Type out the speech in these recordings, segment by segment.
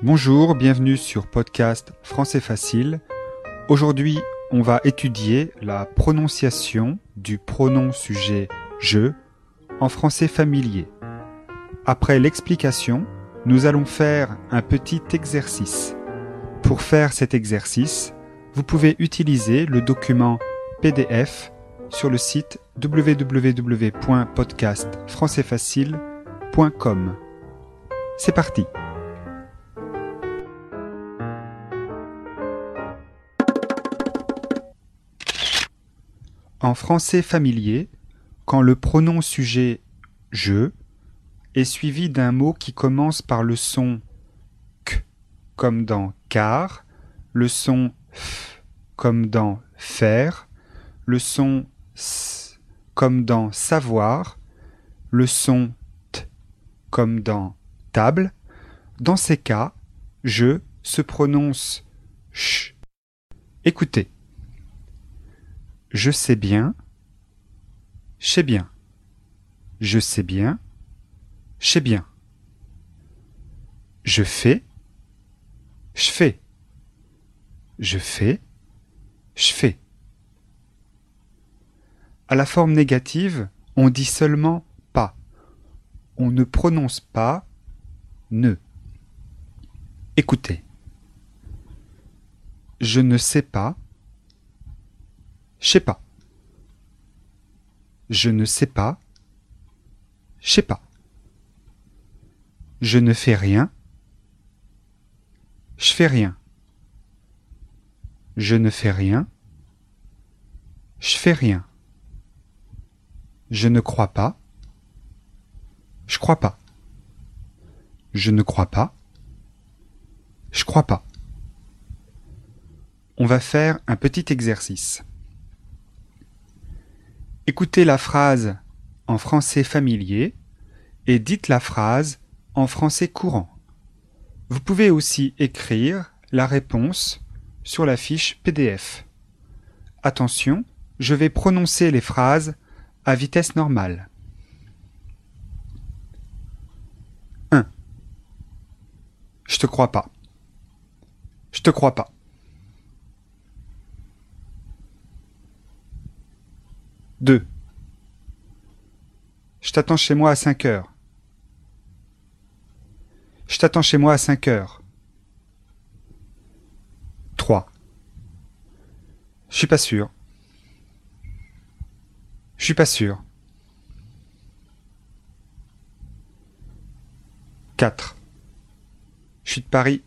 Bonjour, bienvenue sur podcast Français Facile. Aujourd'hui, on va étudier la prononciation du pronom sujet je en français familier. Après l'explication, nous allons faire un petit exercice. Pour faire cet exercice, vous pouvez utiliser le document PDF sur le site www.podcastfrançaisfacile.com. C'est parti. En français familier, quand le pronom sujet je est suivi d'un mot qui commence par le son k comme dans car, le son f comme dans faire, le son s comme dans savoir, le son t comme dans table, dans ces cas, je se prononce ch. Écoutez. Je sais bien. sais bien. Je sais bien. sais bien. Je fais. Je fais. Je fais. Je fais. À la forme négative, on dit seulement pas. On ne prononce pas ne. Écoutez. Je ne sais pas. Je sais pas. Je ne sais pas. Je sais pas. Je ne fais rien. Je fais rien. Je ne fais rien. Je fais rien. Je ne crois pas. Je crois pas. Je ne crois pas. Je crois pas. On va faire un petit exercice. Écoutez la phrase en français familier et dites la phrase en français courant. Vous pouvez aussi écrire la réponse sur la fiche PDF. Attention, je vais prononcer les phrases à vitesse normale. 1. Je te crois pas. Je te crois pas. 2. Je t'attends chez moi à 5 heures. Je t'attends chez moi à 5 heures. 3. Je suis pas sûr. Je suis pas sûr. 4. Je suis de Paris.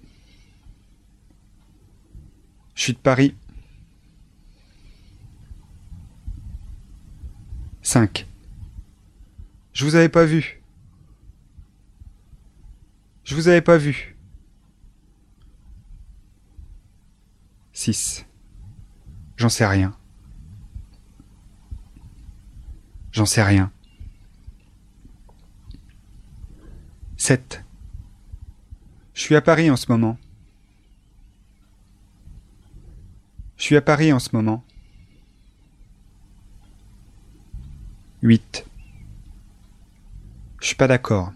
Je suis de Paris. 5. Je vous avais pas vu. Je vous avais pas vu. 6. J'en sais rien. J'en sais rien. 7. Je suis à Paris en ce moment. Je suis à Paris en ce moment. 8. Je suis pas d'accord.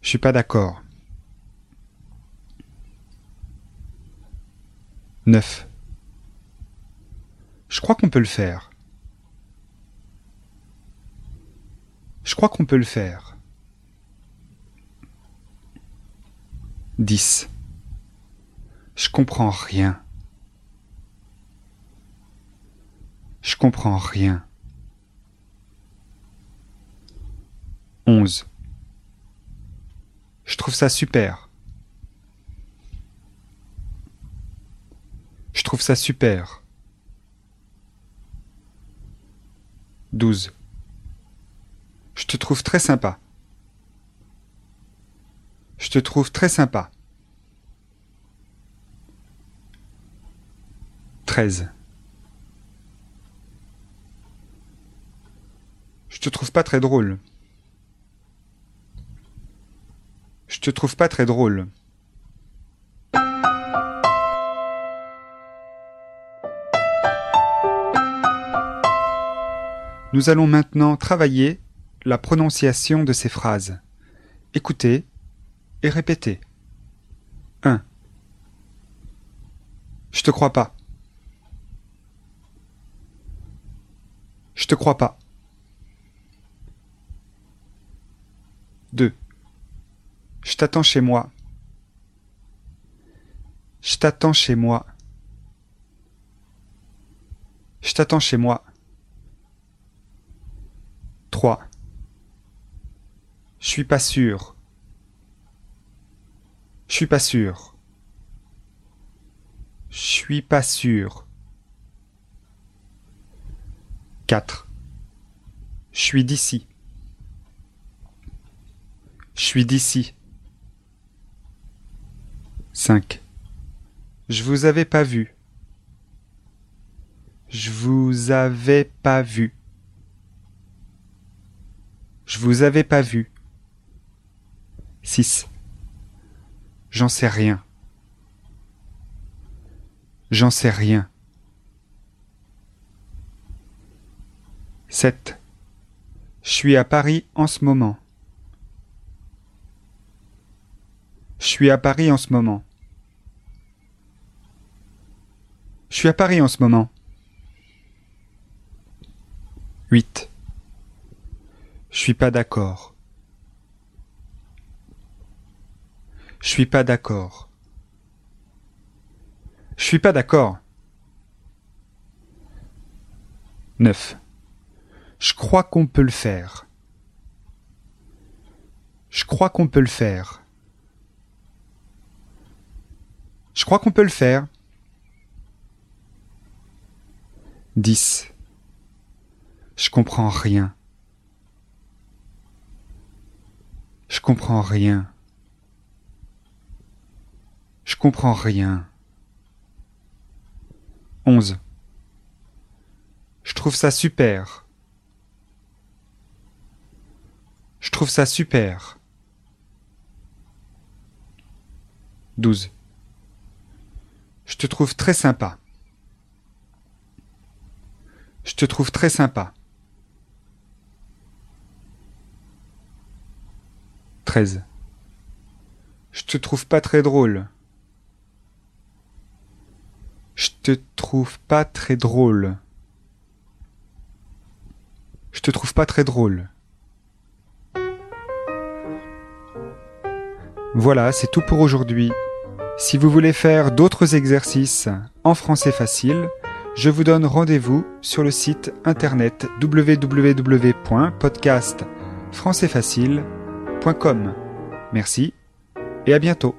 Je suis pas d'accord. 9. Je crois qu'on peut le faire. Je crois qu'on peut le faire. 10. Je comprends rien. Je comprends rien. 11. Je trouve ça super. Je trouve ça super. 12. Je te trouve très sympa. Je te trouve très sympa. 13. Je te trouve pas très drôle. Je te trouve pas très drôle. Nous allons maintenant travailler la prononciation de ces phrases. Écoutez et répétez. 1. Je te crois pas. Je te crois pas. 2. Je t'attends chez moi. Je t'attends chez moi. Je t'attends chez moi. 3. Je suis pas sûr. Je suis pas sûr. Je suis pas sûr. 4. Je suis d'ici. Je suis d'ici. 5. Je vous avais pas vu. Je vous avais pas vu. Je vous avais pas vu. 6. J'en sais rien. J'en sais rien. 7. Je suis à Paris en ce moment. Je suis à Paris en ce moment. Je suis à Paris en ce moment. 8. Je suis pas d'accord. Je suis pas d'accord. Je suis pas d'accord. 9. Je crois qu'on peut le faire. Je crois qu'on peut le faire. Je crois qu'on peut le faire. 10. Je comprends rien. Je comprends rien. Je comprends rien. 11. Je trouve ça super. Je trouve ça super. 12. Je te trouve très sympa. Je te trouve très sympa. 13. Je te trouve pas très drôle. Je te trouve pas très drôle. Je te trouve pas très drôle. Voilà, c'est tout pour aujourd'hui. Si vous voulez faire d'autres exercices en français facile, je vous donne rendez-vous sur le site internet www.podcastfrançaisfacile.com. Merci et à bientôt.